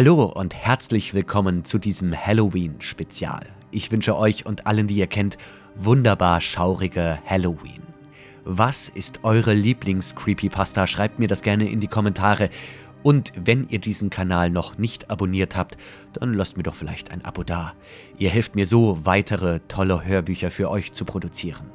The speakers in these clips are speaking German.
Hallo und herzlich willkommen zu diesem Halloween-Spezial. Ich wünsche euch und allen, die ihr kennt, wunderbar schaurige Halloween. Was ist eure Lieblings-Creepypasta? Schreibt mir das gerne in die Kommentare. Und wenn ihr diesen Kanal noch nicht abonniert habt, dann lasst mir doch vielleicht ein Abo da. Ihr helft mir so, weitere tolle Hörbücher für euch zu produzieren.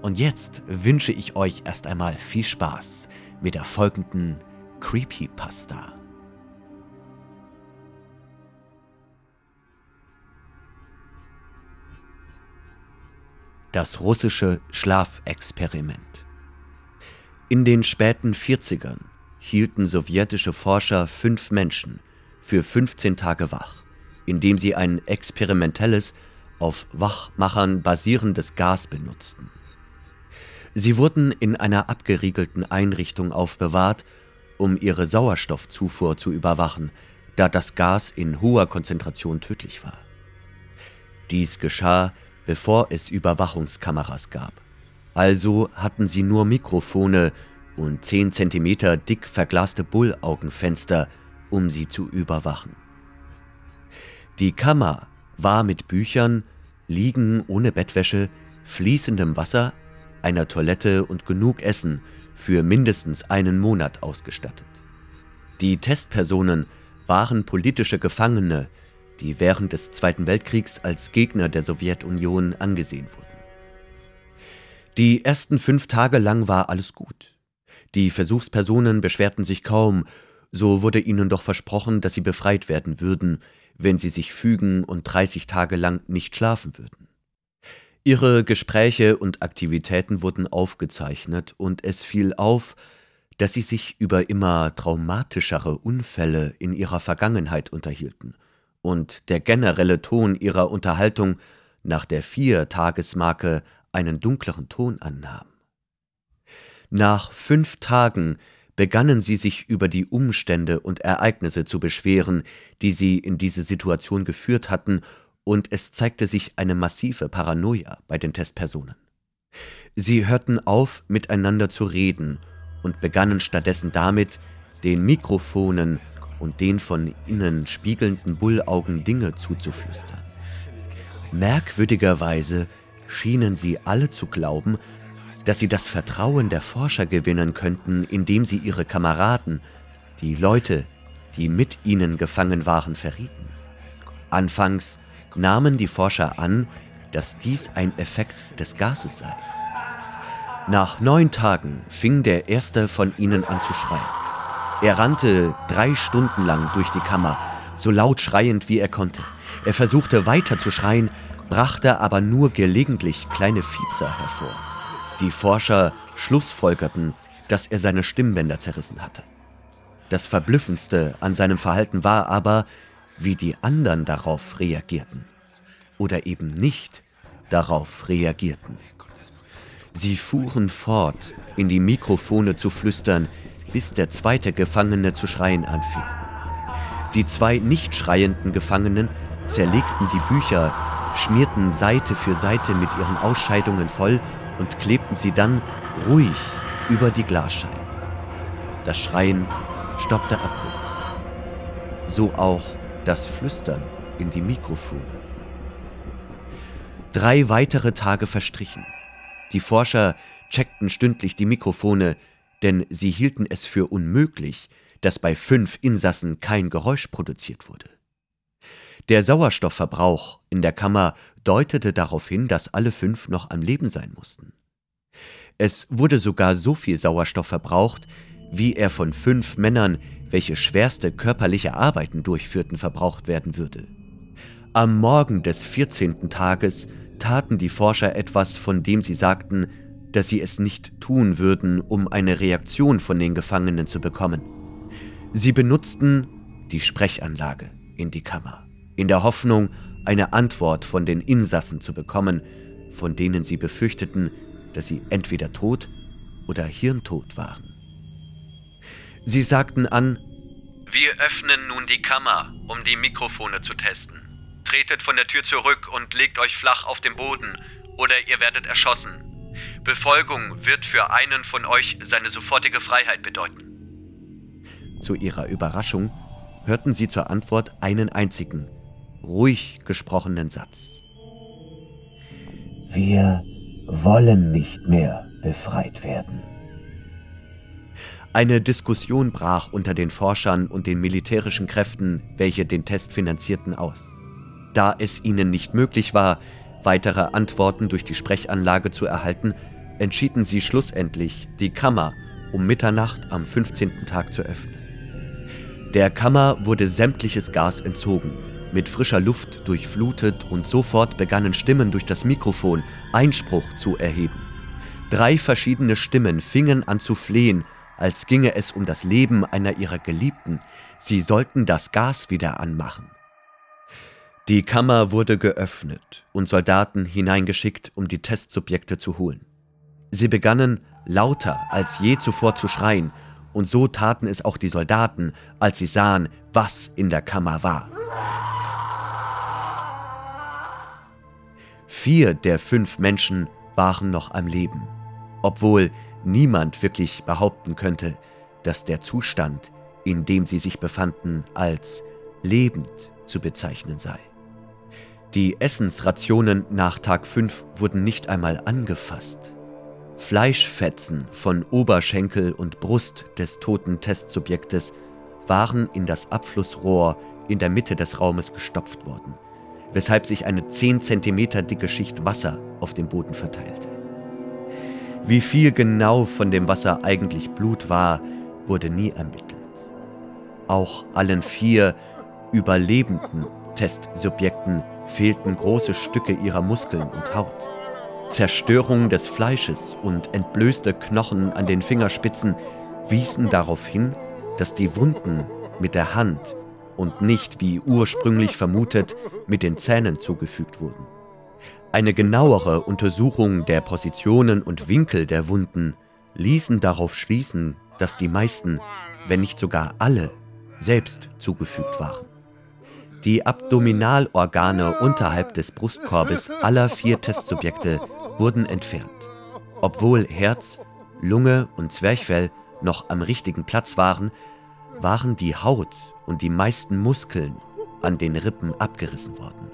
Und jetzt wünsche ich euch erst einmal viel Spaß mit der folgenden Creepypasta. Das russische Schlafexperiment. In den späten 40ern hielten sowjetische Forscher fünf Menschen für 15 Tage wach, indem sie ein experimentelles, auf Wachmachern basierendes Gas benutzten. Sie wurden in einer abgeriegelten Einrichtung aufbewahrt, um ihre Sauerstoffzufuhr zu überwachen, da das Gas in hoher Konzentration tödlich war. Dies geschah, bevor es Überwachungskameras gab. Also hatten sie nur Mikrofone und 10 cm dick verglaste Bullaugenfenster, um sie zu überwachen. Die Kammer war mit Büchern, Liegen ohne Bettwäsche, fließendem Wasser, einer Toilette und genug Essen für mindestens einen Monat ausgestattet. Die Testpersonen waren politische Gefangene, die während des Zweiten Weltkriegs als Gegner der Sowjetunion angesehen wurden. Die ersten fünf Tage lang war alles gut. Die Versuchspersonen beschwerten sich kaum, so wurde ihnen doch versprochen, dass sie befreit werden würden, wenn sie sich fügen und 30 Tage lang nicht schlafen würden. Ihre Gespräche und Aktivitäten wurden aufgezeichnet und es fiel auf, dass sie sich über immer traumatischere Unfälle in ihrer Vergangenheit unterhielten – und der generelle Ton ihrer Unterhaltung nach der Vier-Tagesmarke einen dunkleren Ton annahm. Nach fünf Tagen begannen sie sich über die Umstände und Ereignisse zu beschweren, die sie in diese Situation geführt hatten, und es zeigte sich eine massive Paranoia bei den Testpersonen. Sie hörten auf, miteinander zu reden und begannen stattdessen damit, den Mikrofonen und den von innen spiegelnden Bullaugen Dinge zuzuflüstern. Merkwürdigerweise schienen sie alle zu glauben, dass sie das Vertrauen der Forscher gewinnen könnten, indem sie ihre Kameraden, die Leute, die mit ihnen gefangen waren, verrieten. Anfangs nahmen die Forscher an, dass dies ein Effekt des Gases sei. Nach neun Tagen fing der erste von ihnen an zu schreien. Er rannte drei Stunden lang durch die Kammer, so laut schreiend wie er konnte. Er versuchte weiter zu schreien, brachte aber nur gelegentlich kleine Fiepser hervor. Die Forscher schlussfolgerten, dass er seine Stimmbänder zerrissen hatte. Das Verblüffendste an seinem Verhalten war aber, wie die anderen darauf reagierten. Oder eben nicht darauf reagierten. Sie fuhren fort, in die Mikrofone zu flüstern, bis der zweite Gefangene zu schreien anfing. Die zwei nicht schreienden Gefangenen zerlegten die Bücher, schmierten Seite für Seite mit ihren Ausscheidungen voll und klebten sie dann ruhig über die Glasscheiben. Das Schreien stoppte abrupt. So auch das Flüstern in die Mikrofone. Drei weitere Tage verstrichen. Die Forscher checkten stündlich die Mikrofone, denn sie hielten es für unmöglich, dass bei fünf Insassen kein Geräusch produziert wurde. Der Sauerstoffverbrauch in der Kammer deutete darauf hin, dass alle fünf noch am Leben sein mussten. Es wurde sogar so viel Sauerstoff verbraucht, wie er von fünf Männern, welche schwerste körperliche Arbeiten durchführten, verbraucht werden würde. Am Morgen des 14. Tages taten die Forscher etwas, von dem sie sagten, dass sie es nicht tun würden, um eine Reaktion von den Gefangenen zu bekommen. Sie benutzten die Sprechanlage in die Kammer, in der Hoffnung, eine Antwort von den Insassen zu bekommen, von denen sie befürchteten, dass sie entweder tot oder hirntot waren. Sie sagten an, wir öffnen nun die Kammer, um die Mikrofone zu testen. Tretet von der Tür zurück und legt euch flach auf den Boden, oder ihr werdet erschossen. Befolgung wird für einen von euch seine sofortige Freiheit bedeuten. Zu ihrer Überraschung hörten sie zur Antwort einen einzigen, ruhig gesprochenen Satz. Wir wollen nicht mehr befreit werden. Eine Diskussion brach unter den Forschern und den militärischen Kräften, welche den Test finanzierten, aus. Da es ihnen nicht möglich war, weitere Antworten durch die Sprechanlage zu erhalten, entschieden sie schlussendlich, die Kammer um Mitternacht am 15. Tag zu öffnen. Der Kammer wurde sämtliches Gas entzogen, mit frischer Luft durchflutet und sofort begannen Stimmen durch das Mikrofon Einspruch zu erheben. Drei verschiedene Stimmen fingen an zu flehen, als ginge es um das Leben einer ihrer Geliebten, sie sollten das Gas wieder anmachen. Die Kammer wurde geöffnet und Soldaten hineingeschickt, um die Testsubjekte zu holen. Sie begannen lauter als je zuvor zu schreien, und so taten es auch die Soldaten, als sie sahen, was in der Kammer war. Vier der fünf Menschen waren noch am Leben, obwohl niemand wirklich behaupten könnte, dass der Zustand, in dem sie sich befanden, als lebend zu bezeichnen sei. Die Essensrationen nach Tag 5 wurden nicht einmal angefasst. Fleischfetzen von Oberschenkel und Brust des toten Testsubjektes waren in das Abflussrohr in der Mitte des Raumes gestopft worden, weshalb sich eine 10 cm dicke Schicht Wasser auf dem Boden verteilte. Wie viel genau von dem Wasser eigentlich Blut war, wurde nie ermittelt. Auch allen vier überlebenden Testsubjekten fehlten große Stücke ihrer Muskeln und Haut. Zerstörung des Fleisches und entblößte Knochen an den Fingerspitzen wiesen darauf hin, dass die Wunden mit der Hand und nicht wie ursprünglich vermutet mit den Zähnen zugefügt wurden. Eine genauere Untersuchung der Positionen und Winkel der Wunden ließen darauf schließen, dass die meisten, wenn nicht sogar alle, selbst zugefügt waren. Die Abdominalorgane unterhalb des Brustkorbes aller vier Testsubjekte wurden entfernt. Obwohl Herz, Lunge und Zwerchfell noch am richtigen Platz waren, waren die Haut und die meisten Muskeln an den Rippen abgerissen worden,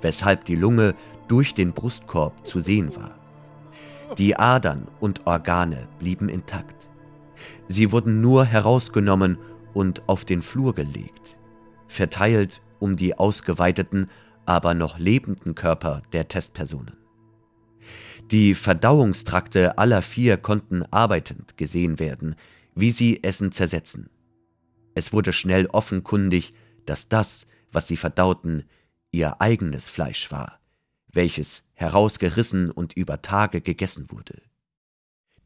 weshalb die Lunge durch den Brustkorb zu sehen war. Die Adern und Organe blieben intakt. Sie wurden nur herausgenommen und auf den Flur gelegt, verteilt um die ausgeweiteten, aber noch lebenden Körper der Testpersonen. Die Verdauungstrakte aller vier konnten arbeitend gesehen werden, wie sie Essen zersetzen. Es wurde schnell offenkundig, dass das, was sie verdauten, ihr eigenes Fleisch war, welches herausgerissen und über Tage gegessen wurde.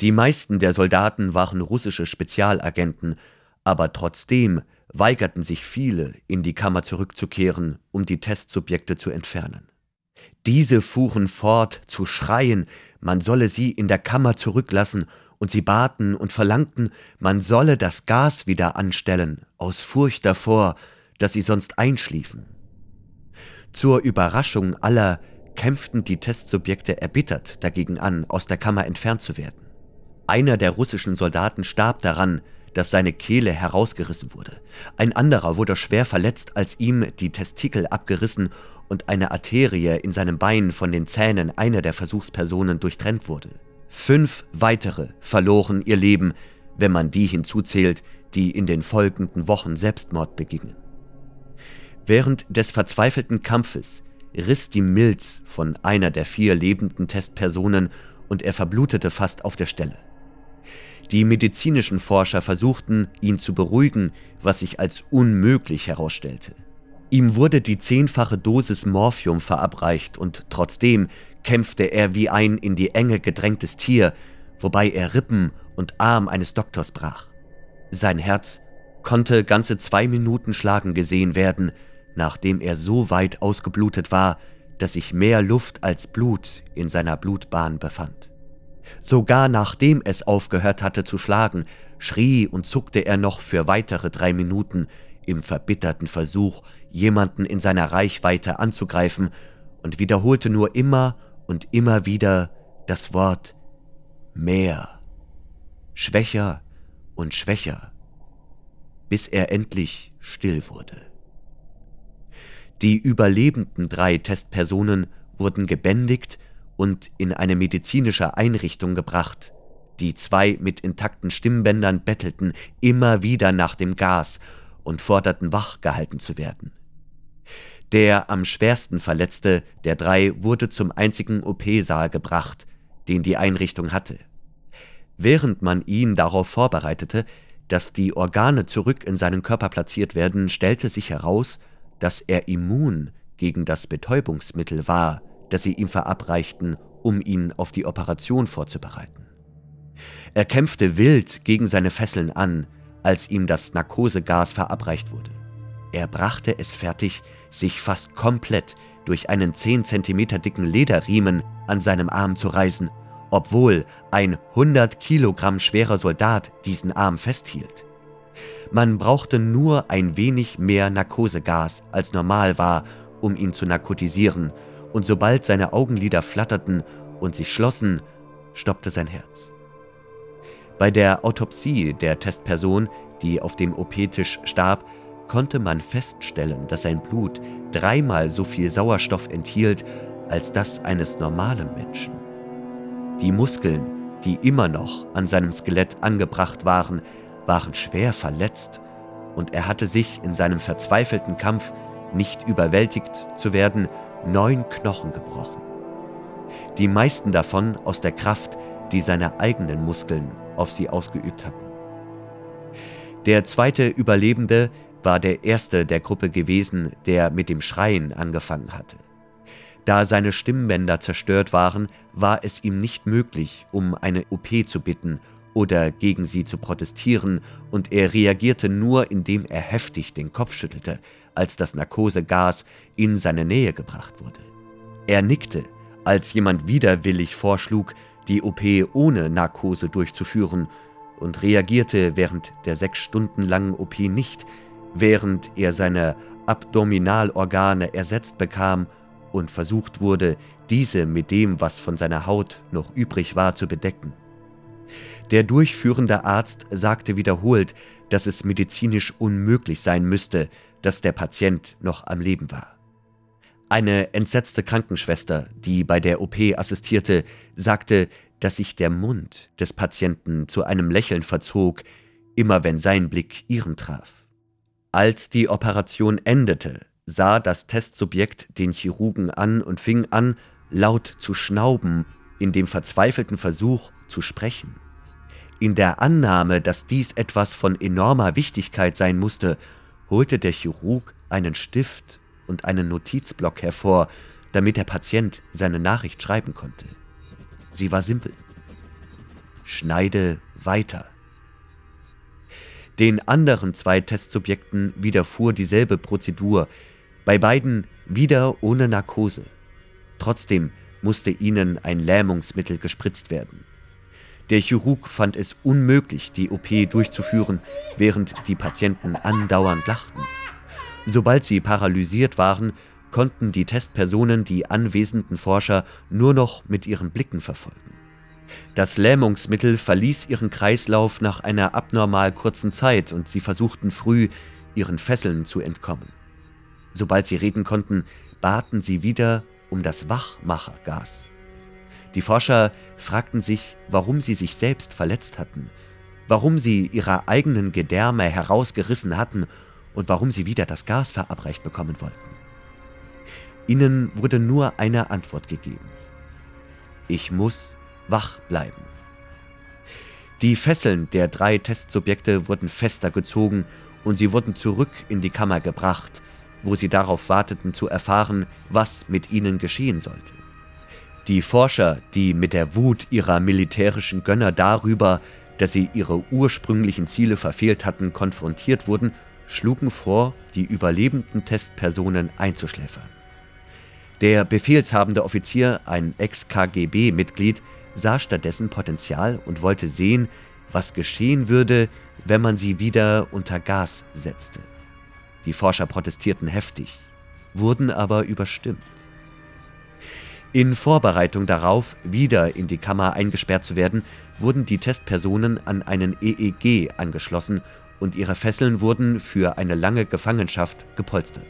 Die meisten der Soldaten waren russische Spezialagenten, aber trotzdem weigerten sich viele, in die Kammer zurückzukehren, um die Testsubjekte zu entfernen. Diese fuhren fort zu schreien, man solle sie in der Kammer zurücklassen, und sie baten und verlangten, man solle das Gas wieder anstellen, aus Furcht davor, dass sie sonst einschliefen. Zur Überraschung aller kämpften die Testsubjekte erbittert dagegen an, aus der Kammer entfernt zu werden. Einer der russischen Soldaten starb daran, dass seine Kehle herausgerissen wurde. Ein anderer wurde schwer verletzt, als ihm die Testikel abgerissen und eine Arterie in seinem Bein von den Zähnen einer der Versuchspersonen durchtrennt wurde. Fünf weitere verloren ihr Leben, wenn man die hinzuzählt, die in den folgenden Wochen Selbstmord begingen. Während des verzweifelten Kampfes riss die Milz von einer der vier lebenden Testpersonen und er verblutete fast auf der Stelle. Die medizinischen Forscher versuchten, ihn zu beruhigen, was sich als unmöglich herausstellte. Ihm wurde die zehnfache Dosis Morphium verabreicht und trotzdem kämpfte er wie ein in die Enge gedrängtes Tier, wobei er Rippen und Arm eines Doktors brach. Sein Herz konnte ganze zwei Minuten schlagen gesehen werden, nachdem er so weit ausgeblutet war, dass sich mehr Luft als Blut in seiner Blutbahn befand. Sogar nachdem es aufgehört hatte zu schlagen, schrie und zuckte er noch für weitere drei Minuten im verbitterten Versuch, jemanden in seiner Reichweite anzugreifen und wiederholte nur immer und immer wieder das Wort mehr, schwächer und schwächer. bis er endlich still wurde. Die überlebenden drei Testpersonen wurden gebändigt und in eine medizinische Einrichtung gebracht. Die zwei mit intakten Stimmbändern bettelten immer wieder nach dem Gas und forderten wach gehalten zu werden. Der am schwersten Verletzte der drei wurde zum einzigen OP-Saal gebracht, den die Einrichtung hatte. Während man ihn darauf vorbereitete, dass die Organe zurück in seinen Körper platziert werden, stellte sich heraus, dass er immun gegen das Betäubungsmittel war, das sie ihm verabreichten, um ihn auf die Operation vorzubereiten. Er kämpfte wild gegen seine Fesseln an, als ihm das Narkosegas verabreicht wurde. Er brachte es fertig, sich fast komplett durch einen 10 cm dicken Lederriemen an seinem Arm zu reißen, obwohl ein 100 Kilogramm schwerer Soldat diesen Arm festhielt. Man brauchte nur ein wenig mehr Narkosegas als normal war, um ihn zu narkotisieren, und sobald seine Augenlider flatterten und sich schlossen, stoppte sein Herz. Bei der Autopsie der Testperson, die auf dem OP-Tisch starb, konnte man feststellen, dass sein Blut dreimal so viel Sauerstoff enthielt als das eines normalen Menschen. Die Muskeln, die immer noch an seinem Skelett angebracht waren, waren schwer verletzt und er hatte sich in seinem verzweifelten Kampf, nicht überwältigt zu werden, neun Knochen gebrochen. Die meisten davon aus der Kraft, die seine eigenen Muskeln auf sie ausgeübt hatten. Der zweite Überlebende war der erste der Gruppe gewesen, der mit dem Schreien angefangen hatte. Da seine Stimmbänder zerstört waren, war es ihm nicht möglich, um eine OP zu bitten oder gegen sie zu protestieren, und er reagierte nur, indem er heftig den Kopf schüttelte, als das Narkosegas in seine Nähe gebracht wurde. Er nickte, als jemand widerwillig vorschlug, die OP ohne Narkose durchzuführen, und reagierte während der sechs Stunden langen OP nicht, während er seine Abdominalorgane ersetzt bekam und versucht wurde, diese mit dem, was von seiner Haut noch übrig war, zu bedecken. Der durchführende Arzt sagte wiederholt, dass es medizinisch unmöglich sein müsste, dass der Patient noch am Leben war. Eine entsetzte Krankenschwester, die bei der OP assistierte, sagte, dass sich der Mund des Patienten zu einem Lächeln verzog, immer wenn sein Blick ihren traf. Als die Operation endete, sah das Testsubjekt den Chirurgen an und fing an, laut zu schnauben, in dem verzweifelten Versuch zu sprechen. In der Annahme, dass dies etwas von enormer Wichtigkeit sein musste, holte der Chirurg einen Stift und einen Notizblock hervor, damit der Patient seine Nachricht schreiben konnte. Sie war simpel. Schneide weiter. Den anderen zwei Testsubjekten widerfuhr dieselbe Prozedur, bei beiden wieder ohne Narkose. Trotzdem musste ihnen ein Lähmungsmittel gespritzt werden. Der Chirurg fand es unmöglich, die OP durchzuführen, während die Patienten andauernd lachten. Sobald sie paralysiert waren, konnten die Testpersonen die anwesenden Forscher nur noch mit ihren Blicken verfolgen. Das Lähmungsmittel verließ ihren Kreislauf nach einer abnormal kurzen Zeit und sie versuchten früh, ihren Fesseln zu entkommen. Sobald sie reden konnten, baten sie wieder um das Wachmachergas. Die Forscher fragten sich, warum sie sich selbst verletzt hatten, warum sie ihre eigenen Gedärme herausgerissen hatten und warum sie wieder das Gas verabreicht bekommen wollten. Ihnen wurde nur eine Antwort gegeben. Ich muss wach bleiben. Die Fesseln der drei Testsubjekte wurden fester gezogen und sie wurden zurück in die Kammer gebracht, wo sie darauf warteten zu erfahren, was mit ihnen geschehen sollte. Die Forscher, die mit der Wut ihrer militärischen Gönner darüber, dass sie ihre ursprünglichen Ziele verfehlt hatten, konfrontiert wurden, schlugen vor, die überlebenden Testpersonen einzuschläfern. Der befehlshabende Offizier, ein Ex-KGB-Mitglied, sah stattdessen Potenzial und wollte sehen, was geschehen würde, wenn man sie wieder unter Gas setzte. Die Forscher protestierten heftig, wurden aber überstimmt. In Vorbereitung darauf, wieder in die Kammer eingesperrt zu werden, wurden die Testpersonen an einen EEG angeschlossen und ihre Fesseln wurden für eine lange Gefangenschaft gepolstert.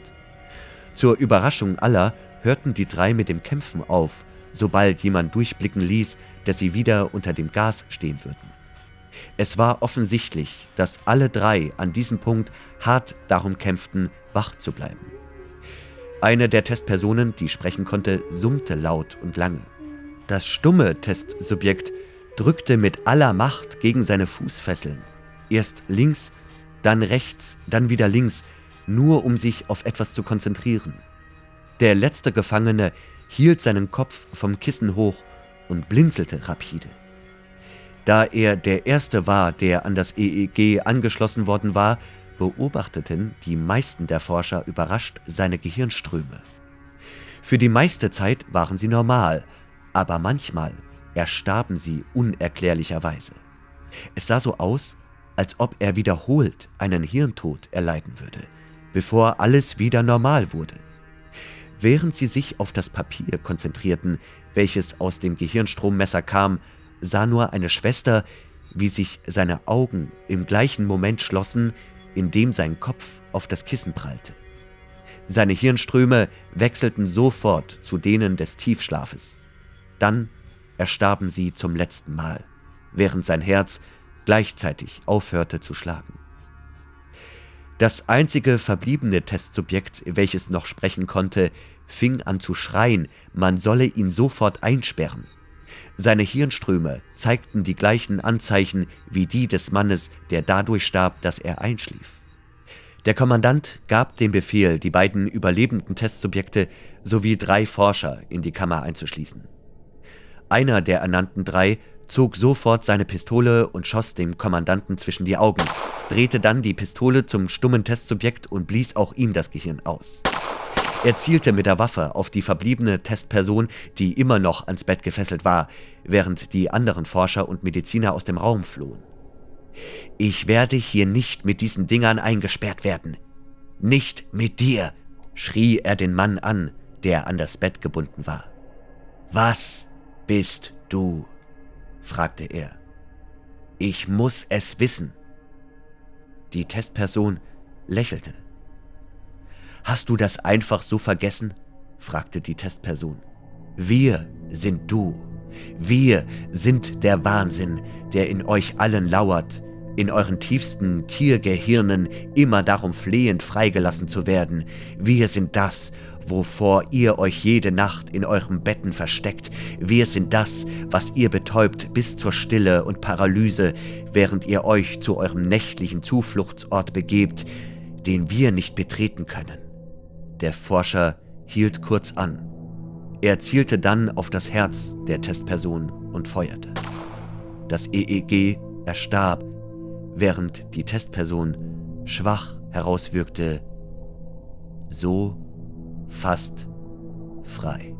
Zur Überraschung aller hörten die drei mit dem Kämpfen auf, sobald jemand durchblicken ließ, dass sie wieder unter dem Gas stehen würden. Es war offensichtlich, dass alle drei an diesem Punkt hart darum kämpften, wach zu bleiben. Eine der Testpersonen, die sprechen konnte, summte laut und lange. Das stumme Testsubjekt drückte mit aller Macht gegen seine Fußfesseln. Erst links, dann rechts, dann wieder links, nur um sich auf etwas zu konzentrieren. Der letzte Gefangene hielt seinen Kopf vom Kissen hoch und blinzelte rapide. Da er der Erste war, der an das EEG angeschlossen worden war, beobachteten die meisten der Forscher überrascht seine Gehirnströme. Für die meiste Zeit waren sie normal, aber manchmal erstarben sie unerklärlicherweise. Es sah so aus, als ob er wiederholt einen Hirntod erleiden würde, bevor alles wieder normal wurde. Während sie sich auf das Papier konzentrierten, welches aus dem Gehirnstrommesser kam, sah nur eine Schwester, wie sich seine Augen im gleichen Moment schlossen, in dem sein Kopf auf das Kissen prallte. Seine Hirnströme wechselten sofort zu denen des Tiefschlafes. Dann erstarben sie zum letzten Mal, während sein Herz gleichzeitig aufhörte zu schlagen. Das einzige verbliebene Testsubjekt, welches noch sprechen konnte, fing an zu schreien, man solle ihn sofort einsperren. Seine Hirnströme zeigten die gleichen Anzeichen wie die des Mannes, der dadurch starb, dass er einschlief. Der Kommandant gab den Befehl, die beiden überlebenden Testsubjekte sowie drei Forscher in die Kammer einzuschließen. Einer der ernannten drei zog sofort seine Pistole und schoss dem Kommandanten zwischen die Augen, drehte dann die Pistole zum stummen Testsubjekt und blies auch ihm das Gehirn aus. Er zielte mit der Waffe auf die verbliebene Testperson, die immer noch ans Bett gefesselt war, während die anderen Forscher und Mediziner aus dem Raum flohen. Ich werde hier nicht mit diesen Dingern eingesperrt werden. Nicht mit dir, schrie er den Mann an, der an das Bett gebunden war. Was bist du? fragte er. Ich muss es wissen. Die Testperson lächelte. Hast du das einfach so vergessen? fragte die Testperson. Wir sind du. Wir sind der Wahnsinn, der in euch allen lauert, in euren tiefsten Tiergehirnen immer darum flehend freigelassen zu werden. Wir sind das, wovor ihr euch jede Nacht in euren Betten versteckt. Wir sind das, was ihr betäubt bis zur Stille und Paralyse, während ihr euch zu eurem nächtlichen Zufluchtsort begebt, den wir nicht betreten können. Der Forscher hielt kurz an. Er zielte dann auf das Herz der Testperson und feuerte. Das EEG erstarb, während die Testperson schwach herauswirkte, so fast frei.